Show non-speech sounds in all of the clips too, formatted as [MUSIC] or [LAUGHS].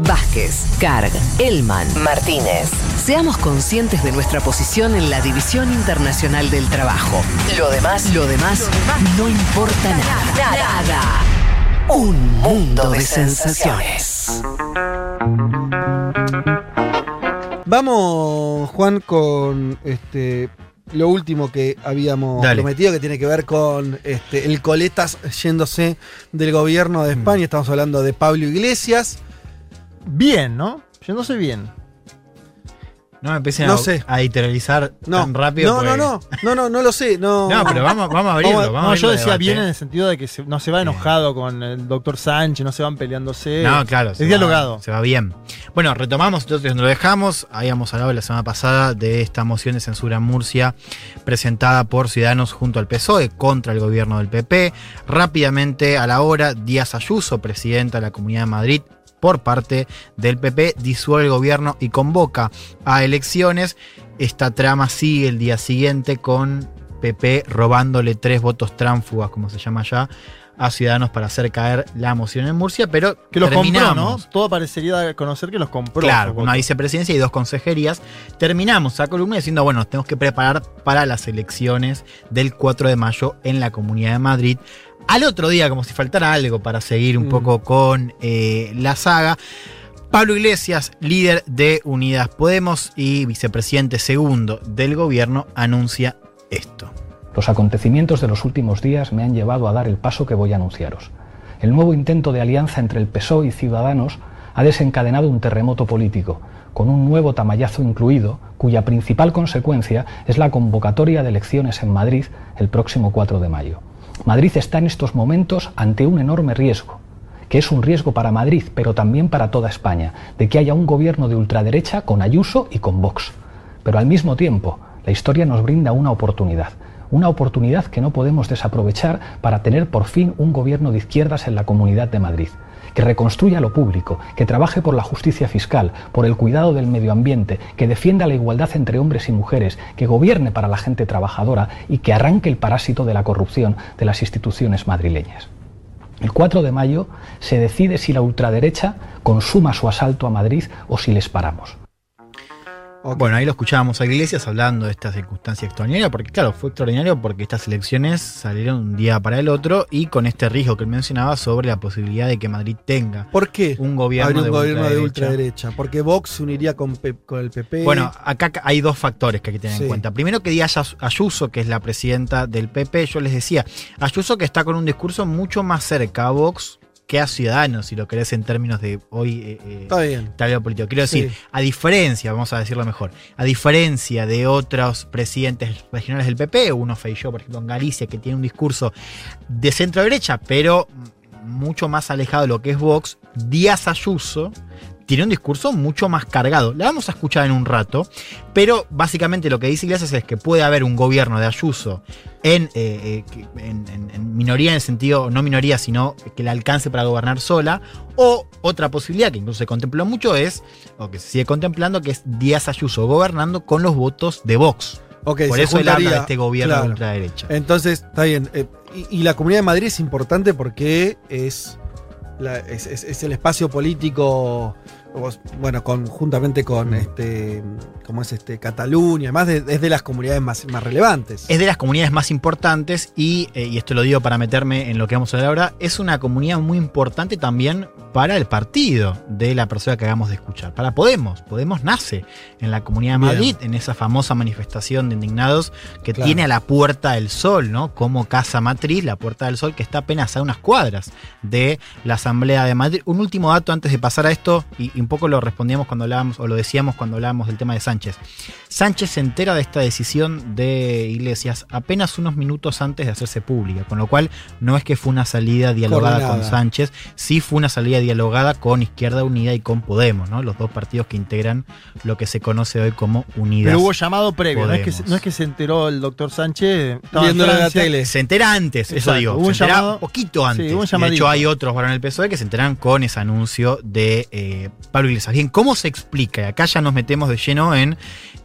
Vázquez, Carg, Elman, Martínez. Seamos conscientes de nuestra posición en la División Internacional del Trabajo. Lo demás, lo demás, no importa nada. Nada. Un mundo de sensaciones. Vamos, Juan, con este lo último que habíamos Dale. prometido, que tiene que ver con este, el coletas yéndose del gobierno Mm. de España. Estamos hablando de Pablo Iglesias. Bien, ¿no? Yéndose bien. No me empiecen No a, sé. a editorializar No, tan rápido. no, no, porque- no, no, no, no lo sé. No, No, pero vamos, vamos a abrirlo. Vamos- No, yo decía debate. bien en el sentido de que se- no se va enojado con el doctor Sánchez, no se van peleándose. No, claro. Es se va- dialogado. se va bien. Bueno, retomamos entonces donde lo dejamos. Habíamos hablado la semana pasada de esta moción de censura en Murcia presentada por Ciudadanos junto al PSOE contra el gobierno del PP. Rápidamente, a la hora, Díaz Ayuso, presidenta de la Comunidad de Madrid, por parte del PP, disuelve el gobierno y convoca a elecciones. Esta trama sigue el día siguiente con PP robándole tres votos tránfugas, como se llama ya, a Ciudadanos para hacer caer la moción en Murcia, pero Que los compró, ¿no? Todo parecería conocer que los compró. Claro, una vicepresidencia y dos consejerías. Terminamos esa columna diciendo, bueno, nos tenemos que preparar para las elecciones del 4 de mayo en la Comunidad de Madrid. Al otro día, como si faltara algo para seguir un Mm. poco con eh, la saga, Pablo Iglesias, líder de Unidas Podemos y vicepresidente segundo del gobierno, anuncia esto. Los acontecimientos de los últimos días me han llevado a dar el paso que voy a anunciaros. El nuevo intento de alianza entre el PSOE y Ciudadanos ha desencadenado un terremoto político, con un nuevo tamallazo incluido, cuya principal consecuencia es la convocatoria de elecciones en Madrid el próximo 4 de mayo. Madrid está en estos momentos ante un enorme riesgo, que es un riesgo para Madrid, pero también para toda España, de que haya un gobierno de ultraderecha con Ayuso y con Vox. Pero al mismo tiempo, la historia nos brinda una oportunidad, una oportunidad que no podemos desaprovechar para tener por fin un gobierno de izquierdas en la Comunidad de Madrid, que reconstruya lo público, que trabaje por la justicia fiscal, por el cuidado del medio ambiente, que defienda la igualdad entre hombres y mujeres, que gobierne para la gente trabajadora y que arranque el parásito de la corrupción de las instituciones madrileñas. El 4 de mayo se decide si la ultraderecha consuma su asalto a Madrid o si les paramos. Bueno, ahí lo escuchábamos a Iglesias hablando de esta circunstancia extraordinaria, porque claro, fue extraordinario porque estas elecciones salieron un día para el otro y con este riesgo que él mencionaba sobre la posibilidad de que Madrid tenga ¿Por qué un gobierno, un de, gobierno de ultraderecha. ultraderecha? Porque Vox se uniría con, el PP. Bueno, acá hay dos factores que hay que tener Sí. en cuenta. Primero que Díaz Ayuso, que es la presidenta del PP, yo les decía, Ayuso que está con un discurso mucho más cerca a Vox que a Ciudadanos, si lo querés en términos de hoy eh, eh, está bien. político. Quiero Sí. decir, a diferencia, vamos a decirlo mejor, a diferencia de otros presidentes regionales del PP, uno Feijóo, por ejemplo, en Galicia, que tiene un discurso de centro derecha, pero mucho más alejado de lo que es Vox, Díaz Ayuso tiene un discurso mucho más cargado. La vamos a escuchar en un rato, pero básicamente lo que dice Iglesias es que puede haber un gobierno de Ayuso en, eh, eh, que- en- en- en minoría en el sentido, no minoría, sino que le alcance para gobernar sola, o otra posibilidad que incluso se contempló mucho es, o que se sigue contemplando, que es Díaz Ayuso gobernando con los votos de Vox. Por eso él habla de juntaría- este gobierno claro. de ultraderecha. Entonces, está bien. Eh, y, y la Comunidad de Madrid es importante porque es, la- es, es- es el espacio político, bueno, conjuntamente con este, ¿cómo es este? Cataluña, además de, es de las comunidades más, más relevantes. Es de las comunidades más importantes y, eh, y esto lo digo para meterme en lo que vamos a hablar ahora, es una comunidad muy importante también para el partido de la persona que acabamos de escuchar, para Podemos. Podemos nace en la Comunidad de Bien. Madrid, en esa famosa manifestación de indignados que Claro. tiene a la Puerta del Sol, ¿no? Como casa matriz, la Puerta del Sol, que está apenas a unas cuadras de la Asamblea de Madrid. Un último dato antes de pasar a esto, y, y un poco lo respondíamos cuando hablábamos, o lo decíamos cuando hablábamos del tema de Sánchez. Sánchez se entera de esta decisión de Iglesias apenas unos minutos antes de hacerse pública, con lo cual no es que fue una salida dialogada con. Sánchez, sí fue una salida dialogada con Izquierda Unida y con Podemos, ¿no? Los dos partidos que integran lo que se conoce hoy como Unidas. Pero hubo llamado previo, no es, que, se- no es que se enteró el doctor Sánchez. en en la tele. Se entera antes, eso digo. hubo un se entera llamado- un poquito antes. sí, hubo un de hecho, hay otros varones del PSOE que se enteran con ese anuncio de eh, Pablo Iglesias. Bien, ¿cómo se explica? Y acá ya nos metemos de lleno en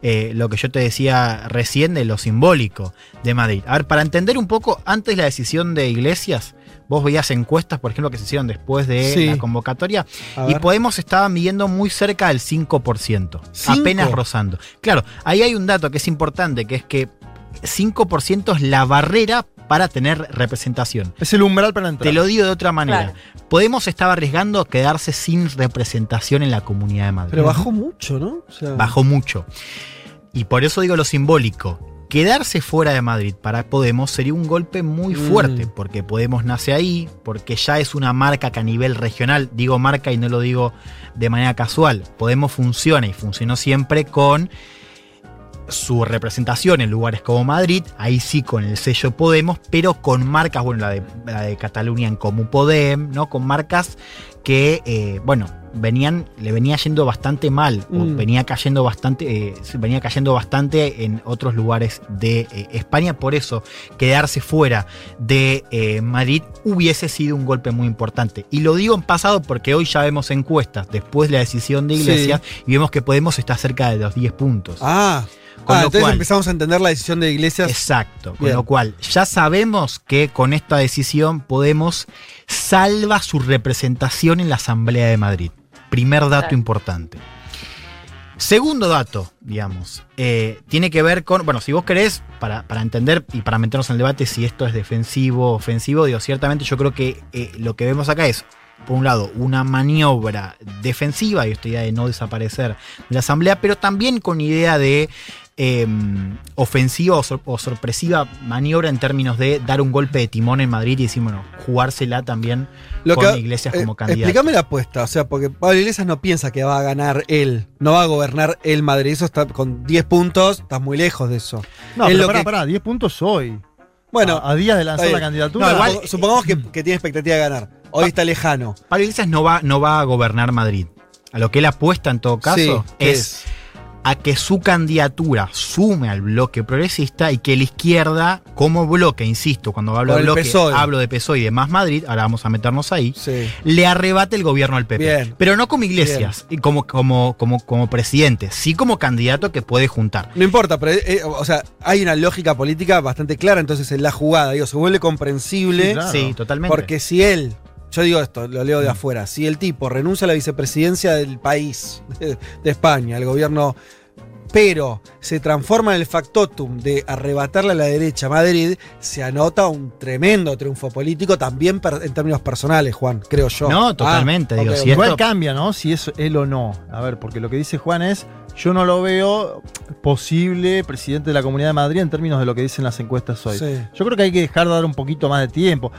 eh, lo que yo te decía recién de lo simbólico de Madrid. A ver, para entender un poco, antes la decisión de Iglesias, vos veías encuestas, por ejemplo, que se hicieron después de Sí. la convocatoria, y. Podemos estaba midiendo muy cerca del 5%, ¿Cinco? apenas rozando. Claro, ahí hay un dato que es importante, que es que 5% es la barrera para tener representación. Es el umbral para entrar. Te lo digo de otra manera. Claro. Podemos estar arriesgando a quedarse sin representación en la Comunidad de Madrid. Pero bajó mucho, ¿no? O sea, Bajó mucho. Y por eso digo lo simbólico. Quedarse fuera de Madrid para Podemos sería un golpe muy Mm. fuerte, porque Podemos nace ahí, porque ya es una marca que a nivel regional, digo marca y no lo digo de manera casual, Podemos funciona y funcionó siempre con su representación en lugares como Madrid, ahí sí con el sello Podemos, pero con marcas, bueno, la de, la de Cataluña en Comú Podem, ¿no? Con marcas que, eh, bueno, venían, le venía yendo bastante mal, o Mm. venía cayendo bastante, eh, venía cayendo bastante en otros lugares de eh, España, por eso quedarse fuera de eh, Madrid hubiese sido un golpe muy importante. Y lo digo en pasado porque hoy ya vemos encuestas después de la decisión de Sí. Iglesias y vemos que Podemos está cerca de los 10 puntos. Ah, Con ah, lo entonces cual- empezamos a entender la decisión de Iglesias. Exacto. Con Bien. lo cual, ya sabemos que con esta decisión Podemos salva su representación en la Asamblea de Madrid. Primer dato Claro. importante. Segundo dato, digamos, eh, tiene que ver con, bueno, si vos querés, para, para entender y para meternos en el debate si esto es defensivo o ofensivo, digo, ciertamente yo creo que eh, lo que vemos acá es, por un lado, una maniobra defensiva, y esta idea de no desaparecer de la Asamblea, pero también con idea de eh, ofensiva o, sor- o sorpresiva maniobra en términos de dar un golpe de timón en Madrid y decir, bueno, jugársela también Lo con que- Iglesias eh, como candidato. Explícame la apuesta, o sea, porque Pablo Iglesias no piensa que va a ganar él, no va a gobernar el Madrid, eso está con 10 puntos, estás muy lejos de eso. No, Es pero pará, que- pará, 10 puntos hoy. Bueno, a, a días de lanzar la candidatura. No, igual- Supongo- supongamos que, que tiene expectativa de ganar. Hoy está lejano. Pablo Iglesias no va, no va a gobernar Madrid. A lo que él apuesta en todo caso Sí, ¿qué es a que su candidatura sume al bloque progresista y que la izquierda, como bloque, insisto, cuando hablo de bloque, PSOE. hablo de PSOE y de Más Madrid, ahora vamos a meternos ahí, Sí. le arrebate el gobierno al PP. Bien. Pero no como Iglesias, y como, como, como, como presidente, sí como candidato que puede juntar. No importa, pero eh, o sea, hay una lógica política bastante clara entonces en la jugada, digo, se vuelve comprensible Sí, claro. Sí, totalmente. porque si él, yo digo esto, lo leo de afuera, si el tipo renuncia a la vicepresidencia del país, [LAUGHS] de, de España, el gobierno, pero se transforma en el factotum de arrebatarle a la derecha a Madrid, se anota un tremendo triunfo político también per- en términos personales, Juan, creo yo. No, totalmente, digo, ok, si. Igual esto- cambia, ¿no? Si es él o no. A ver, porque lo que dice Juan es, yo no lo veo posible presidente de la Comunidad de Madrid en términos de lo que dicen las encuestas hoy. Sí. Yo creo que hay que dejar de dar un poquito más de tiempo.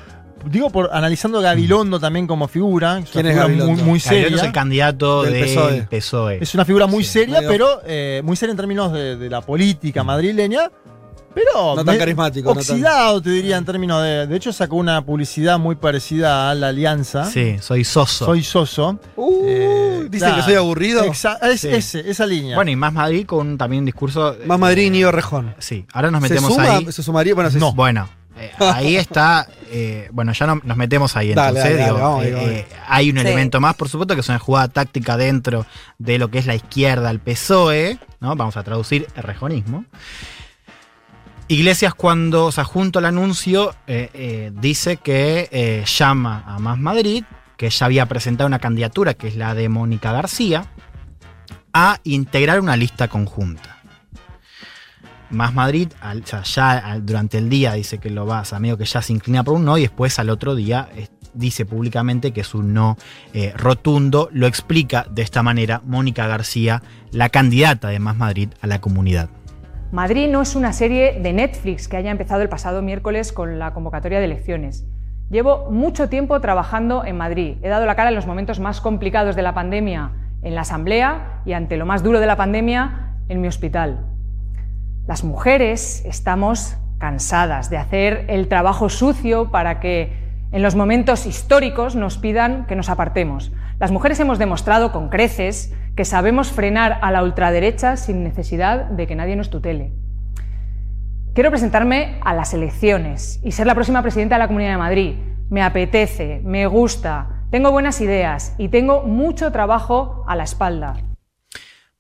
Digo, por analizando a Gabilondo también como figura, es ¿Quién una es figura muy, Gabilondo? muy seria. es el candidato Del del PSOE. PSOE. Es una figura muy Sí, seria, medio- pero eh, muy seria en términos de, de la política madrileña. Pero No tan carismático, no tan- Oxidado, te diría, en términos de. De hecho, sacó una publicidad muy parecida a la Alianza. Sí, soy soso. Soy soso. Uh, Eh, Dicen claro. que soy aburrido. Exa- es Sí. ese, esa línea. Bueno, y más Madrid con también un discurso. Más Madrid y Nío Rejón. Sí, ahora nos ¿Se metemos suma? ahí. ¿Se sumaría? Bueno, se- No. Bueno, eh, ahí está. eh, bueno, ya no- nos metemos ahí Dale, entonces. dale, digo, dale, vamos, eh, vamos. eh, hay un Sí. elemento más, por supuesto, que es una jugada táctica dentro de lo que es la izquierda, el PSOE, ¿no? Vamos a traducir el rejonismo. Iglesias cuando, o sea, junto al anuncio, eh, eh, dice que eh, llama a Más Madrid, que ya había presentado una candidatura, que es la de Mónica García, a integrar una lista conjunta. Más Madrid, al- o ya durante el día dice que lo va, o sea, medio que ya se inclina por un no y después al otro día dice públicamente que es un no eh, rotundo. Lo explica de esta manera Mónica García, la candidata de Más Madrid a la comunidad. Madrid no es una serie de Netflix que haya empezado el pasado miércoles con la convocatoria de elecciones. Llevo mucho tiempo trabajando en Madrid. He dado la cara en los momentos más complicados de la pandemia en la Asamblea y ante lo más duro de la pandemia en mi hospital. Las mujeres estamos cansadas de hacer el trabajo sucio para que en los momentos históricos nos pidan que nos apartemos. Las mujeres hemos demostrado con creces que sabemos frenar a la ultraderecha sin necesidad de que nadie nos tutele. Quiero presentarme a las elecciones y ser la próxima presidenta de la Comunidad de Madrid. Me apetece, me gusta, tengo buenas ideas y tengo mucho trabajo a la espalda.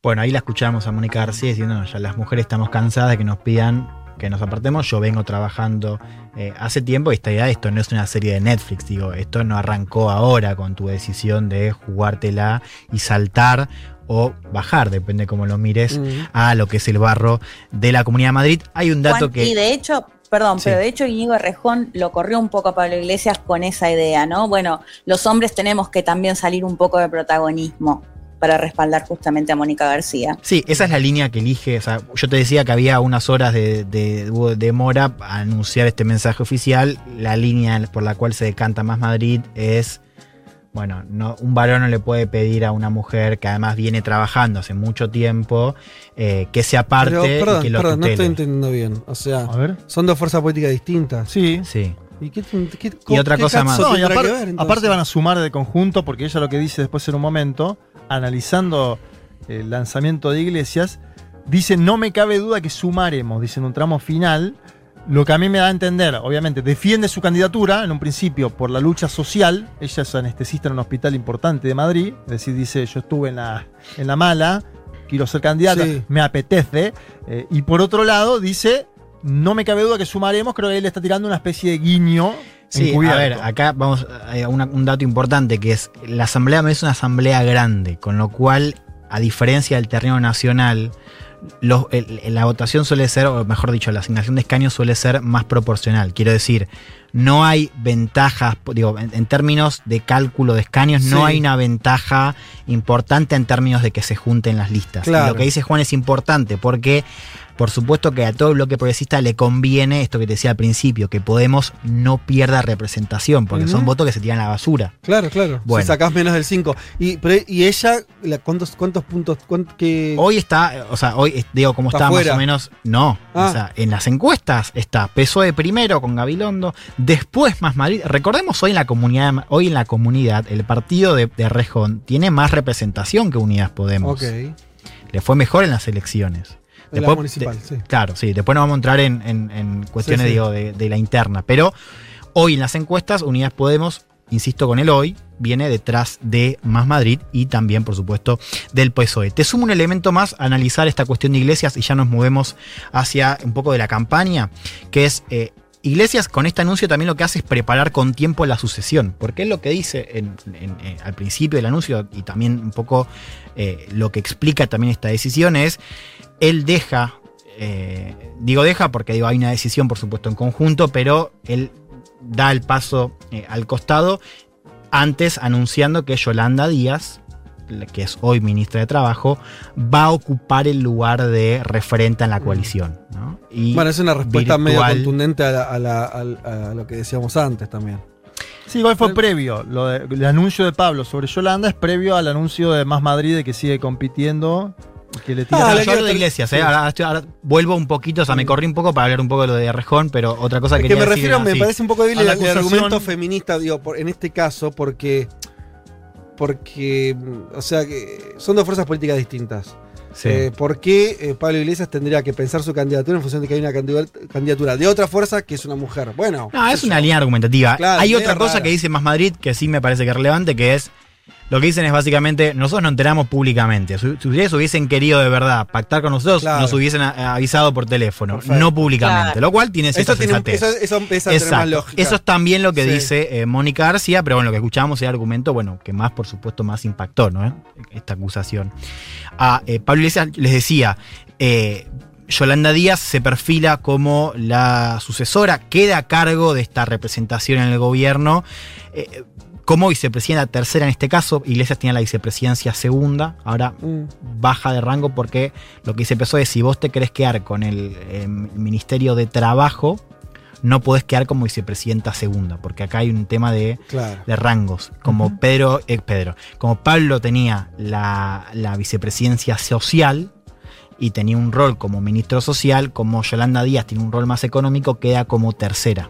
Bueno, ahí la escuchamos a Mónica García diciendo, "No, ya las mujeres estamos cansadas de que nos pidan que nos apartemos. Yo vengo trabajando eh, hace tiempo y esta idea, esto no es una serie de Netflix, digo, esto no arrancó ahora con tu decisión de jugártela y saltar o bajar, depende cómo lo mires, Mm. a lo que es el barro de la Comunidad de Madrid. Hay un dato Juan, que... Y de hecho, perdón, Sí. pero de hecho Íñigo Rejón lo corrió un poco a Pablo Iglesias con esa idea, ¿no? Bueno, los hombres tenemos que también salir un poco de protagonismo para respaldar justamente a Mónica García. Sí, esa es la línea que elige. o sea, yo te decía que había unas horas de, de, hubo demora a anunciar este mensaje oficial. La línea por la cual se decanta más Madrid es, bueno, no, un varón no le puede pedir a una mujer que además viene trabajando hace mucho tiempo eh, que se aparte Pero, y perdón, que lo perdón, no estoy entendiendo bien. O sea, A ver. son dos fuerzas políticas distintas. Sí. Sí. ¿Y, qué, qué- Y otra qué cosa más. No, y tendrá aparte, que ver, entonces? aparte van a sumar de conjunto, porque ella lo que dice después en un momento, analizando el lanzamiento de Iglesias, dice, no me cabe duda que sumaremos, dice en un tramo final, lo que a mí me da a entender, obviamente, defiende su candidatura en un principio por la lucha social, ella es anestesista en un hospital importante de Madrid, es decir, dice, yo estuve en la, en la mala, quiero ser candidata, Sí. me apetece, eh, y por otro lado dice, no me cabe duda que sumaremos, creo que él le está tirando una especie de guiño. Sí, a ver, acá vamos a una- un dato importante que es la asamblea es una asamblea grande, con lo cual, a diferencia del terreno nacional, los- el- el- la votación suele ser, o mejor dicho, la asignación de escaños suele ser más proporcional. Quiero decir, no hay ventajas, digo, en, en términos de cálculo de escaños, no hay una ventaja importante en términos de que se junten las listas. Y Claro. lo que dice Juan es importante porque, por supuesto que a todo el bloque progresista le conviene esto que te decía al principio, que Podemos no pierda representación, porque son votos que se tiran a la basura. Claro, claro. Bueno. Si sacás menos del 5. Y, ella, la- ¿cuántos, cuántos puntos? qué- Hoy está, o sea, hoy digo, como Está más o menos, no. Ah. O sea, en las encuestas está PSOE primero con Gabilondo, después más Madrid. Recordemos hoy en la comunidad, hoy en la comunidad, el partido de, de Rejón tiene más representación que Unidas Podemos. Ok. Le fue mejor en las elecciones. En la municipal, sí. Claro, sí. Después nos vamos a entrar en, en- en cuestiones Sí, sí. digo, de, de la interna. Pero hoy en las encuestas, Unidas Podemos, insisto con el hoy, viene detrás de Más Madrid y también, por supuesto, del PSOE. Te sumo un elemento más a analizar esta cuestión de Iglesias y ya nos movemos hacia un poco de la campaña, que es... eh, Iglesias con este anuncio también lo que hace es preparar con tiempo la sucesión, porque él lo que dice eh, al principio del anuncio y también un poco eh, lo que explica también esta decisión es, él deja, eh, digo deja porque digo, hay una decisión por supuesto en conjunto, pero él da el paso al costado antes anunciando que Yolanda Díaz, la que es hoy ministra de Trabajo, va a ocupar el lugar de referente en la coalición. ¿no? Y Bueno, es una respuesta medio virtual- contundente a, la- a la- al- a lo que decíamos antes también. Sí, igual fue previo. Lo de- el anuncio de Pablo sobre Yolanda es previo al anuncio de Más Madrid de que sigue compitiendo que le tira. Ah, la yo hablo de iglesias, ¿eh? sí. ahora, estoy- ahora vuelvo un poquito, o sea, me corrí un poco para hablar un poco de lo de Rejón, pero otra cosa Es que que me refiero, decir, me así. parece un poco débil A el, el argumento feminista, digo, por- en este caso, porque. Porque. O sea, que son dos fuerzas políticas distintas. Sí. Eh, ¿Por qué eh, Pablo Iglesias tendría que pensar su candidatura en función de que hay una candidat- candidatura de otra fuerza que es una mujer? Bueno. No, es una yo. línea argumentativa. Claro, Hay otra cosa rara. que dice Más Madrid que sí me parece que es relevante, que es lo que dicen es básicamente, nosotros nos enteramos públicamente. Si, ustedes hubiesen querido de verdad pactar con nosotros, Claro. nos hubiesen avisado por teléfono, Perfecto. no públicamente. Claro. Lo cual tiene cierta Eso, tiene, eso, eso empieza a tener más lógica. Eso es también lo que Sí. dice eh, Mónica García, pero bueno, lo que escuchamos es el argumento, bueno, que más, por supuesto, más impactó, ¿no? ¿Eh? Esta acusación. A eh, Pablo Iglesias les decía, eh, Yolanda Díaz se perfila como la sucesora, queda a cargo de esta representación en el gobierno. eh, como vicepresidenta tercera en este caso, Iglesias tiene la vicepresidencia segunda, ahora Mm. baja de rango porque lo que dice PSOE es si vos te querés quedar con el eh, Ministerio de Trabajo, no podés quedar como vicepresidenta segunda, porque acá hay un tema de, Claro. de rangos. Como Pedro, eh, Pedro, como Pablo tenía la, la vicepresidencia social y tenía un rol como ministro social, como Yolanda Díaz tiene un rol más económico, queda como tercera.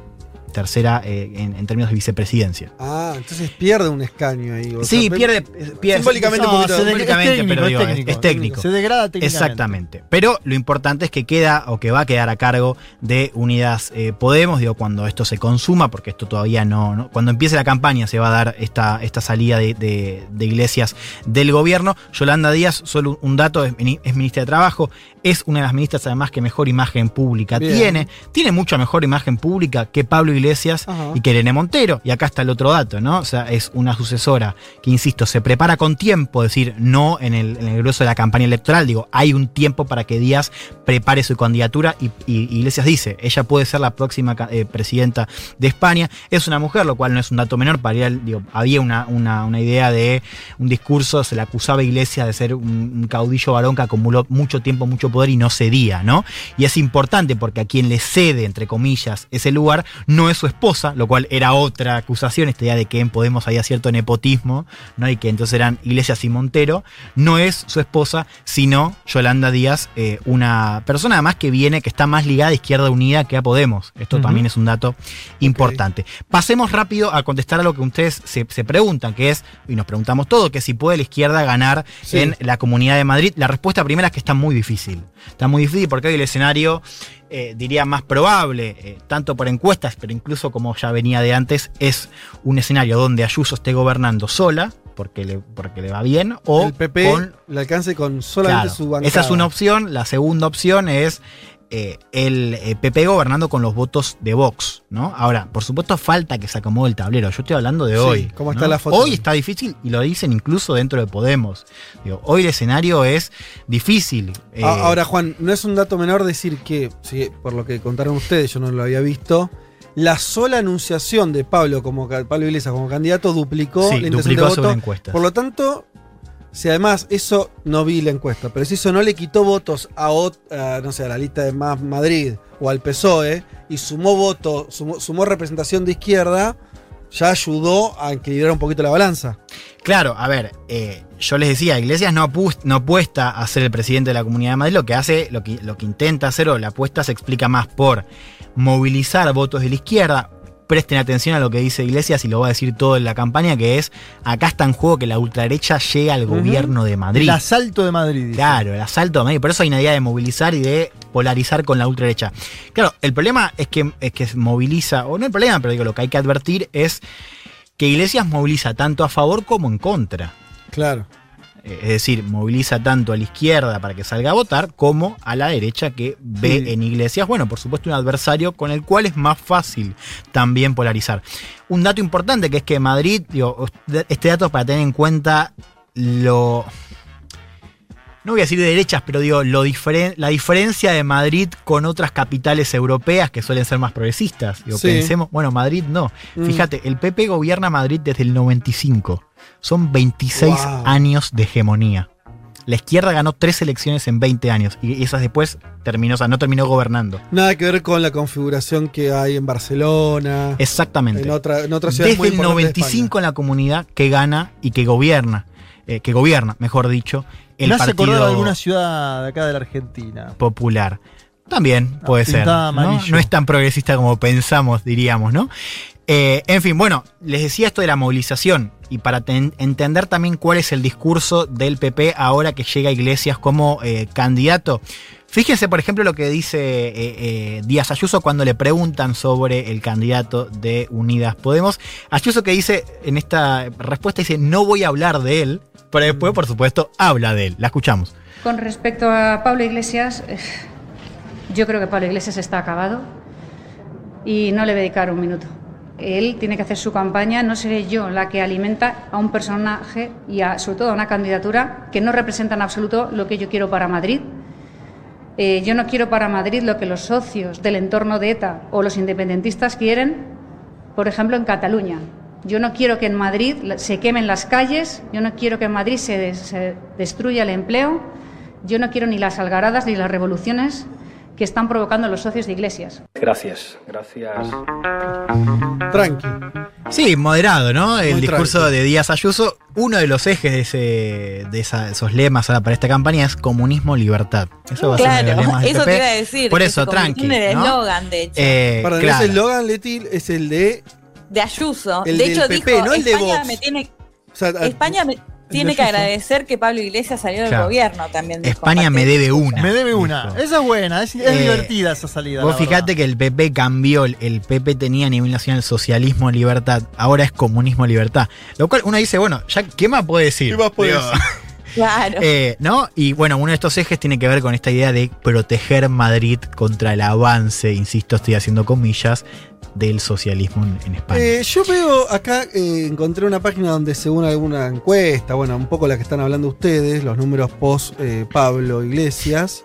Tercera eh, en, en términos de vicepresidencia. Ah, entonces pierde un escaño ahí. o Sí, sea, pierde, pierde Simbólicamente un No, poquito. se de- simbólicamente, es técnico, pero es digo, es- técnico. es técnico. Se degrada técnicamente. Exactamente. Pero lo importante es que queda o que va a quedar a cargo de Unidas eh, Podemos, digo, cuando esto se consuma, porque esto todavía no, no- Cuando empiece la campaña se va a dar esta, esta salida de, de- de iglesias del gobierno. Yolanda Díaz, solo un, un dato, es, mini- es ministra de Trabajo, es una de las ministras además que mejor imagen pública Bien. tiene. Tiene mucha mejor imagen pública que Pablo Iglesias Ajá. y que Irene Montero. Y acá está el otro dato, ¿no? O sea, es una sucesora que, insisto, se prepara con tiempo, es decir, no en el, en el grueso de la campaña electoral. Digo, hay un tiempo para que Díaz prepare su candidatura y, y Iglesias dice, ella puede ser la próxima eh, presidenta de España. Es una mujer, lo cual no es un dato menor. Para ir digo, había una, una- una idea de un discurso, se le acusaba a Iglesias de ser un, un caudillo varón que acumuló mucho tiempo, mucho poder y no cedía, ¿no? Y es importante porque a quien le cede, entre comillas, ese lugar no es su esposa, lo cual era otra acusación, esta idea de que en Podemos había cierto nepotismo, ¿no? Y que entonces eran Iglesias y Montero. No es su esposa, sino Yolanda Díaz, eh, una persona además que viene, que está más ligada a Izquierda Unida que a Podemos. Esto también es un dato importante. Pasemos rápido a contestar a lo que ustedes se, se preguntan, que es, y nos preguntamos todo, que si puede la izquierda ganar Sí. en la Comunidad de Madrid. La respuesta primera es que está muy difícil. Está muy difícil porque hoy el escenario, eh, diría, más probable, eh, tanto por encuestas, pero incluso como ya venía de antes, es un escenario donde Ayuso esté gobernando sola, porque le, porque le va bien, o el PP con le alcance con solamente Claro, su bancada. Esa es una opción. La segunda opción es eh, el eh, PP gobernando con los votos de Vox, ¿no? Ahora, por supuesto, falta que se acomode el tablero. Yo estoy hablando de Sí, hoy. ¿cómo ¿no? está la foto? Hoy está difícil y lo dicen incluso dentro de Podemos. Digo, hoy el escenario es difícil. eh, Ah, Ahora, Juan, no es un dato menor decir que, sí, por lo que contaron ustedes, yo no lo había visto, la sola anunciación de Pablo como Pablo Iglesias como candidato duplicó sí, la intención duplicó de sobre voto. encuestas. Por lo tanto, si además eso no vi la encuesta, pero si eso no le quitó votos a, no sé, a la lista de Más Madrid o al PSOE y sumó voto, sumó, sumó representación de izquierda, ya ayudó a equilibrar un poquito la balanza. Claro, a ver, eh, yo les decía, Iglesias no, no apuesta a ser el presidente de la Comunidad de Madrid, lo que hace, lo que, lo que intenta hacer o la apuesta se explica más por movilizar votos de la izquierda. Presten atención a lo que dice Iglesias y lo va a decir todo en la campaña, que es, acá está en juego que la ultraderecha llegue al gobierno de Madrid. El asalto de Madrid. dice. Claro, el asalto de Madrid. Por eso hay una idea de movilizar y de polarizar con la ultraderecha. Claro, el problema es que, es que moviliza, o no el problema, pero digo, lo que hay que advertir es que Iglesias moviliza tanto a favor como en contra. Claro. Eh, Es decir, moviliza tanto a la izquierda para que salga a votar como a la derecha que ve Sí. en Iglesias, bueno, por supuesto, un adversario con el cual es más fácil también polarizar. Un dato importante que es que Madrid, digo, este dato es para tener en cuenta lo. No voy a decir de derechas, pero digo, lo diferen- la diferencia de Madrid con otras capitales europeas que suelen ser más progresistas. Digo, Sí. pensemos, bueno, Madrid no. Mm. Fíjate, el PP gobierna Madrid desde el 95. Son 26 Wow. años de hegemonía. La izquierda ganó tres elecciones en 20 años y esas después terminó, o sea, no terminó gobernando. Nada que ver con la configuración que hay en Barcelona, Exactamente. en, otra, en otras ciudades Desde muy el importantes de 95 en la comunidad que gana y que gobierna, eh, que gobierna, mejor dicho, el Me hace partido de alguna ciudad de acá de la Argentina. popular. También Ah, puede ser. ¿no? es tan progresista como pensamos, diríamos, ¿no? Eh, en fin, bueno, les decía esto de la movilización y para ten- entender también cuál es el discurso del PP ahora que llega Iglesias como eh, candidato. Fíjense, por ejemplo, lo que dice eh, eh, Díaz Ayuso cuando le preguntan sobre el candidato de Unidas Podemos. Ayuso que dice en esta respuesta, dice, no voy a hablar de él, pero después, por supuesto, habla de él. La escuchamos. Con respecto a Pablo Iglesias, eh, yo creo que Pablo Iglesias está acabado y no le voy a dedicar un minuto. Él tiene que hacer su campaña, no seré yo la que alimenta a un personaje y a, sobre todo a una candidatura que no representa en absoluto lo que yo quiero para Madrid. Eh, yo no quiero para Madrid lo que los socios del entorno de ETA o los independentistas quieren, por ejemplo, en Cataluña. Yo no quiero que en Madrid se quemen las calles, yo no quiero que en Madrid se, des- se destruya el empleo, yo no quiero ni las algaradas ni las revoluciones que están provocando los socios de iglesias. Gracias, gracias. Tranqui. Sí, moderado, ¿no? El Muy discurso de Díaz Ayuso, uno de los ejes de, ese, de esa- esos lemas ahora para esta campaña es comunismo-libertad. Eso va a ser de Claro, los lemas del eso te iba a decir. Por eso, tranqui, En el ¿no? eslogan, de hecho, Eh, Perdón, claro. ese eslogan, Leti, es el de. de Ayuso. el de del hecho, PP, dijo, no el de España Vox. me tiene, o sea, España me tiene que agradecer que Pablo Iglesias salió del Claro. gobierno también. dijo, España me debe una. Me debe una. dijo. Esa es buena, es, es Eh, divertida esa salida. Vos fijate que el PP cambió, el- el PP tenía a nivel nacional socialismo libertad, ahora es comunismo libertad. Lo cual uno dice, bueno, ya ¿qué más puede decir? ¿Qué más puede Digo, decir? [LAUGHS] Claro. eh, ¿No? Y bueno, uno de estos ejes tiene que ver con esta idea de proteger Madrid contra el avance, insisto, estoy haciendo comillas, del socialismo en, en España. Eh, yo veo acá, eh, encontré una página donde según alguna encuesta, bueno, un poco la que están hablando ustedes, los números post eh, Pablo Iglesias.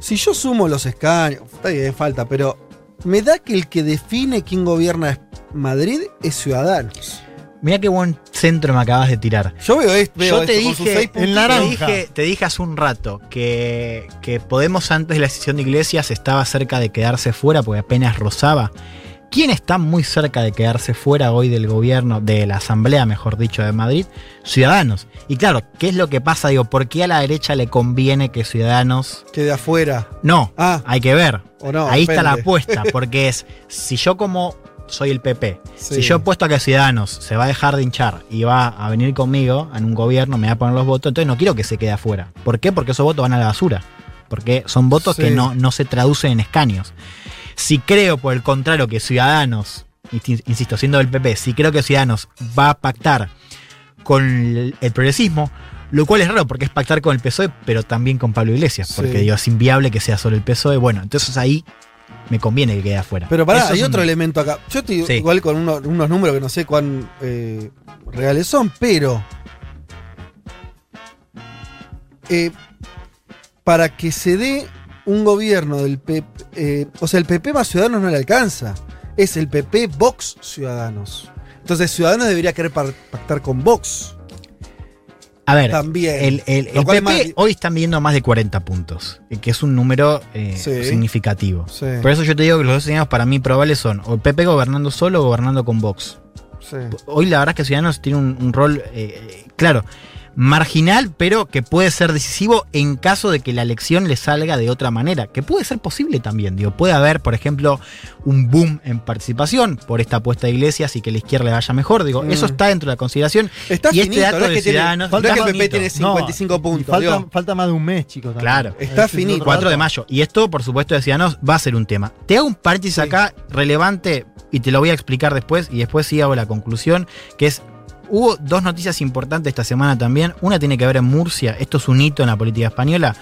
Si yo sumo los escaños, está bien, falta, pero me da que el que define quién gobierna Madrid es Ciudadanos. Mirá qué buen centro me acabas de tirar. Yo veo esto, veo Yo te esto con sus dije, te dije, te dije hace un rato que, que Podemos antes de la decisión de Iglesias estaba cerca de quedarse fuera porque apenas rozaba. ¿Quién está muy cerca de quedarse fuera hoy del gobierno, de la Asamblea, mejor dicho, de Madrid? Ciudadanos. Y claro, ¿qué es lo que pasa? Digo, ¿por qué a la derecha le conviene que Ciudadanos... Que de afuera. No, Ah, hay que ver. o no. Ahí está la apuesta, [LAUGHS] porque es, si yo como soy el PP, Sí. si yo apuesto a que Ciudadanos se va a dejar de hinchar y va a venir conmigo en un gobierno, me va a poner los votos, entonces no quiero que se quede afuera. ¿Por qué? Porque esos votos van a la basura. Porque son votos Sí. que no, no se traducen en escaños. Si creo, por el contrario, que Ciudadanos, insi- insisto, siendo del PP, si creo que Ciudadanos va a pactar con el, el progresismo, lo cual es raro porque es pactar con el PSOE, pero también con Pablo Iglesias, porque Sí. digo, es inviable que sea solo el PSOE. Bueno, entonces ahí me conviene que quede afuera. Pero pará, hay otro elemento acá. Yo estoy Sí. igual con uno- unos números que no sé cuán eh, reales son, pero. eh, para que se dé un gobierno del PP. eh, o sea, el PP más Ciudadanos no le alcanza. Es el PP Vox Ciudadanos. Entonces, Ciudadanos debería querer pactar con Vox. A ver, También. el, el- el PP más- hoy están viendo más de 40 puntos, eh, que es un número eh, Sí. significativo. Sí, Por eso yo te digo que los dos escenarios para mí probables son o el PP gobernando solo o gobernando con Vox. sí. Hoy la verdad es que Ciudadanos tiene un, un rol, eh, claro, marginal, pero que puede ser decisivo en caso de que la elección le salga de otra manera, que puede ser posible también. Digo, puede haber, por ejemplo, un boom en participación por esta apuesta de iglesias y que la izquierda le vaya mejor. Digo, Mm. eso está dentro de la consideración. Está y este finito, dato no es de tiene- Ciudadanos no es que el PP tiene No, 55 y puntos. Falta, falta más de un mes, chicos. también. Claro. Es Está decir, finito. otro 4 de dato. mayo. Y esto, por supuesto, de Ciudadanos va a ser un tema. Te hago un paréntesis Sí. acá relevante y te lo voy a explicar después y después sí hago la conclusión, que es, hubo dos noticias importantes esta semana también. Una tiene que ver en Murcia, esto es un hito en la política española,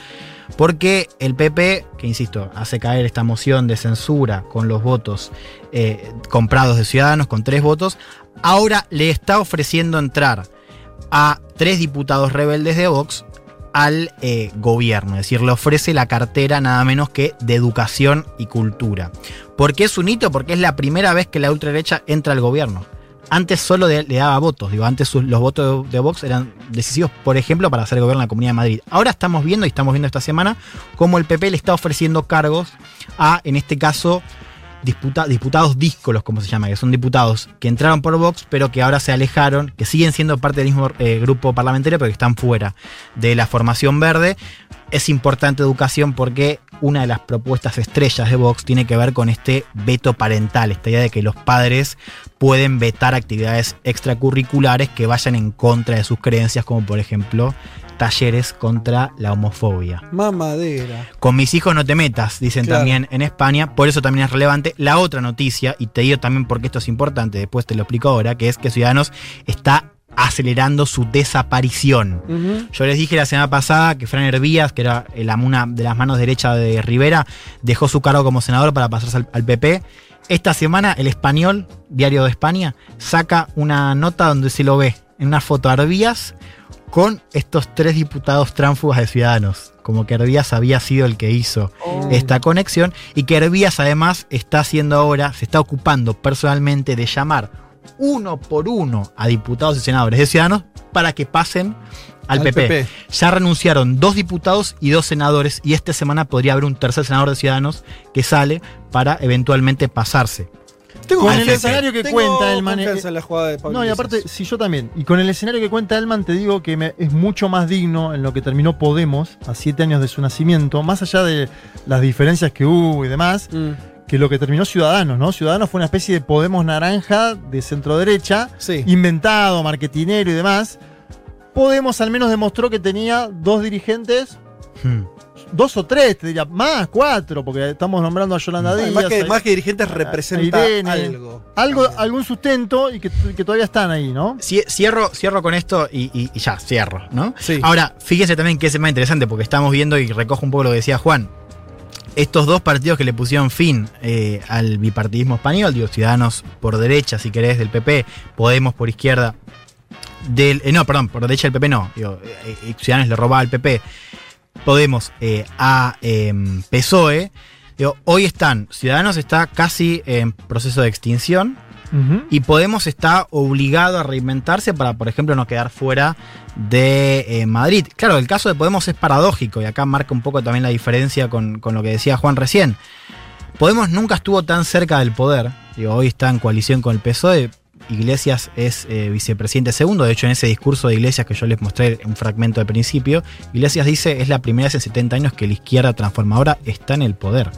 porque el PP, que insisto, hace caer esta moción de censura con los votos eh, comprados de Ciudadanos, con tres votos, ahora le está ofreciendo entrar a tres diputados rebeldes de Vox al eh, gobierno, es decir, le ofrece la cartera nada menos que de educación y cultura. ¿Por qué es un hito? Porque es la primera vez que la ultraderecha entra al gobierno. Antes solo le daba votos, digo, antes los votos de, de Vox eran decisivos, por ejemplo, para hacer gobierno en la Comunidad de Madrid. Ahora estamos viendo, y estamos viendo esta semana, cómo el PP le está ofreciendo cargos a, en este caso, disputa- diputados díscolos, como se llama, que son diputados que entraron por Vox, pero que ahora se alejaron, que siguen siendo parte del mismo eh, grupo parlamentario, pero que están fuera de la formación verde. Es importante educación porque una de las propuestas estrellas de Vox tiene que ver con este veto parental, esta idea de que los padres pueden vetar actividades extracurriculares que vayan en contra de sus creencias, como por ejemplo talleres contra la homofobia. Mamadera. Con mis hijos no te metas, dicen Claro. también en España, por eso también es relevante. La otra noticia, y te digo también porque esto es importante, después te lo explico ahora, que es que Ciudadanos está acelerando su desaparición. Yo les dije la semana pasada que Fran Hervías, que era la, una de las manos derechas de Rivera, dejó su cargo como senador para pasarse al, al PP. Esta semana el español, Diario de España, saca una nota donde se lo ve en una foto a Hervías con estos tres diputados tránfugas de Ciudadanos. Como que Hervías había sido el que hizo Oh. esta conexión y que Hervías además está haciendo ahora, se está ocupando personalmente de llamar uno por uno a diputados y senadores de Ciudadanos para que pasen al, Al PP. PP. Ya renunciaron dos diputados y dos senadores y esta semana podría haber un tercer senador de Ciudadanos que sale para eventualmente pasarse. Tengo con el escenario que tengo cuenta Elman. eh, en la jugada de Pablo No, y aparte, si yo también. Y con el escenario que cuenta Elman, te digo que me- es mucho más digno en lo que terminó Podemos a siete años de su nacimiento, más allá de las diferencias que hubo y demás, Mm, que lo que terminó Ciudadanos, ¿no? Ciudadanos fue una especie de Podemos naranja de centro derecha, sí. inventado, marketinero y demás. Podemos al menos demostró que tenía dos dirigentes, Hmm. Dos o tres, te diría, más, cuatro, porque estamos nombrando a Yolanda Díaz. más, que, hay- más que dirigentes representa Irene. algo. algo, También. algún sustento y que, que todavía están ahí, ¿no? Cie- Cierro, cierro con esto y, y- y ya, cierro, ¿no? Sí. Ahora, fíjense también que es más interesante porque estamos viendo y recojo un poco lo que decía Juan. Estos dos partidos que le pusieron fin eh, al bipartidismo español, digo, Ciudadanos por derecha, si querés, del PP, Podemos por izquierda, del. eh, no, perdón, por derecha del PP no, digo, eh, Ciudadanos le robaba al PP, Podemos eh, a em, PSOE. Digo, hoy están, Ciudadanos está casi en proceso de extinción. Y Podemos está obligado a reinventarse para, por ejemplo, no quedar fuera de eh, Madrid. Claro, el caso de Podemos es paradójico y acá marca un poco también la diferencia con, con lo que decía Juan recién. Podemos nunca estuvo tan cerca del poder. Digo, hoy está en coalición con el PSOE. Iglesias es eh, vicepresidente segundo. De hecho, en ese discurso de Iglesias que yo les mostré un fragmento de principio, Iglesias dice es la primera vez en 70 años que la izquierda transformadora está en el poder.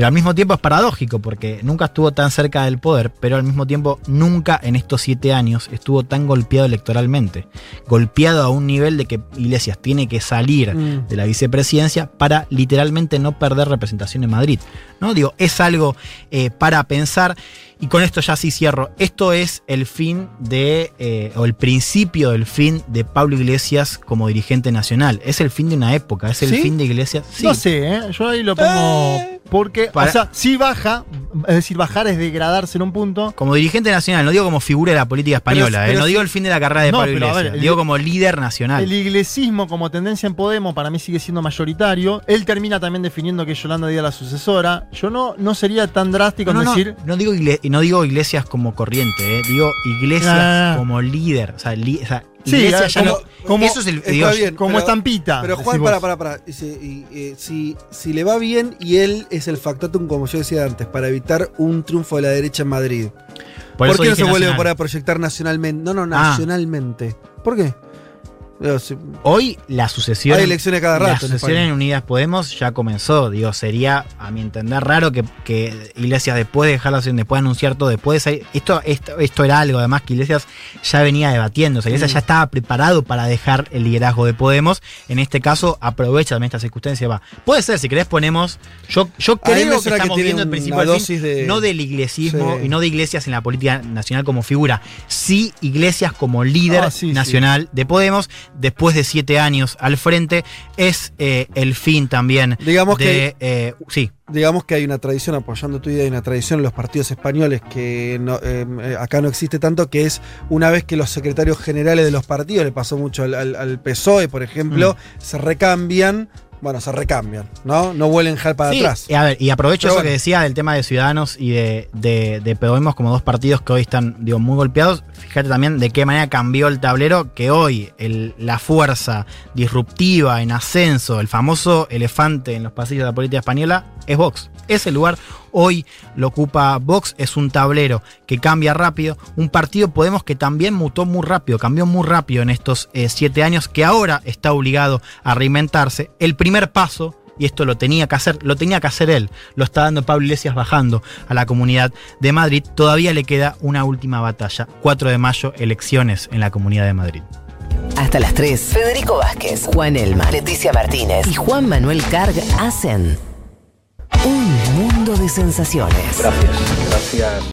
Pero al mismo tiempo es paradójico porque nunca estuvo tan cerca del poder, pero al mismo tiempo nunca en estos siete años estuvo tan golpeado electoralmente. Golpeado a un nivel de que Iglesias tiene que salir Mm. de la vicepresidencia para literalmente no perder representación en Madrid. ¿no? Digo, es algo eh, para pensar. Y con esto ya sí cierro. Esto es el fin de, eh, o el principio del fin de Pablo Iglesias como dirigente nacional. Es el fin de una época, es el ¿Sí? fin de Iglesias. Sí. No sé, ¿eh? yo ahí lo pongo Eh. Porque, Para- o sea, si baja, es decir, bajar es degradarse en un punto. Como dirigente nacional, no digo como figura de la política española, eh, pero no sí- digo el fin de la carrera de No, Pablo pero a Iglesias, ver, el- digo como líder nacional. El iglesismo como tendencia en Podemos para mí sigue siendo mayoritario. Él termina también definiendo que Yolanda Díaz es la sucesora. Yo no, no sería tan drástico no, en no, decir. no digo, igle- no digo iglesias como corriente, eh, digo iglesias Ah. como líder. O sea, li- o sea, Sí, ah, ya como- no- como- eso es el. está digo, bien. Como pero- estampita. Pero Juan, para, para, para. Y si, y, eh, si, si le va bien y él es el factotum, como yo decía antes, para evitar un triunfo de la derecha en Madrid. ¿Por, qué no se vuelve para proyectar nacionalmente? No, no, Ah. nacionalmente. ¿Por qué? Hoy la sucesión. Hay elecciones cada La rato. en sucesión España. en Unidas Podemos ya comenzó. Digo, sería, a mi entender, raro que, que Iglesias, después de dejar la sesión, después de anunciar todo, después de salir. Esto, esto, esto era algo, además, que Iglesias ya venía debatiendo. O sea, Iglesias Mm. ya estaba preparado para dejar el liderazgo de Podemos. En este caso, aprovecha también esta circunstancia. Va. Puede ser, si querés, ponemos. Yo, yo creo que estamos viendo el principio del fin, dosis de- no del iglesismo Sí. y no de Iglesias en la política nacional como figura. Sí, Iglesias como líder Ah, sí, sí. nacional de Podemos, después de siete años al frente, es eh, el fin también Digamos de. que- eh, sí, digamos que hay una tradición, apoyando tu idea, hay una tradición en los partidos españoles que no- eh, acá no existe tanto, que es una vez que los secretarios generales de los partidos, le pasó mucho al, al- al PSOE, por ejemplo, Mm. se recambian, bueno, se recambian, ¿no? No vuelven jal para Sí, atrás. y a ver, y aprovecho Pero eso bueno. que decía del tema de Ciudadanos y de, de, como dos partidos que hoy están digo, muy golpeados. Fíjate también de qué manera cambió el tablero, que hoy el- la fuerza disruptiva en ascenso, el famoso elefante en los pasillos de la política española, es Vox. Ese lugar hoy lo ocupa Vox, es un tablero que cambia rápido, un partido Podemos que también mutó muy rápido, cambió muy rápido en estos eh, siete años, que ahora está obligado a reinventarse. El primer paso y esto lo tenía que hacer, lo tenía que hacer él, lo está dando Pablo Iglesias bajando a la comunidad de Madrid, todavía le queda una última batalla, 4 de mayo, elecciones en la comunidad de Madrid. Hasta las 3. Federico Vázquez, Juan Elma, Leticia Martínez y Juan Manuel Carg hacen un mundo de sensaciones. Gracias, gracias.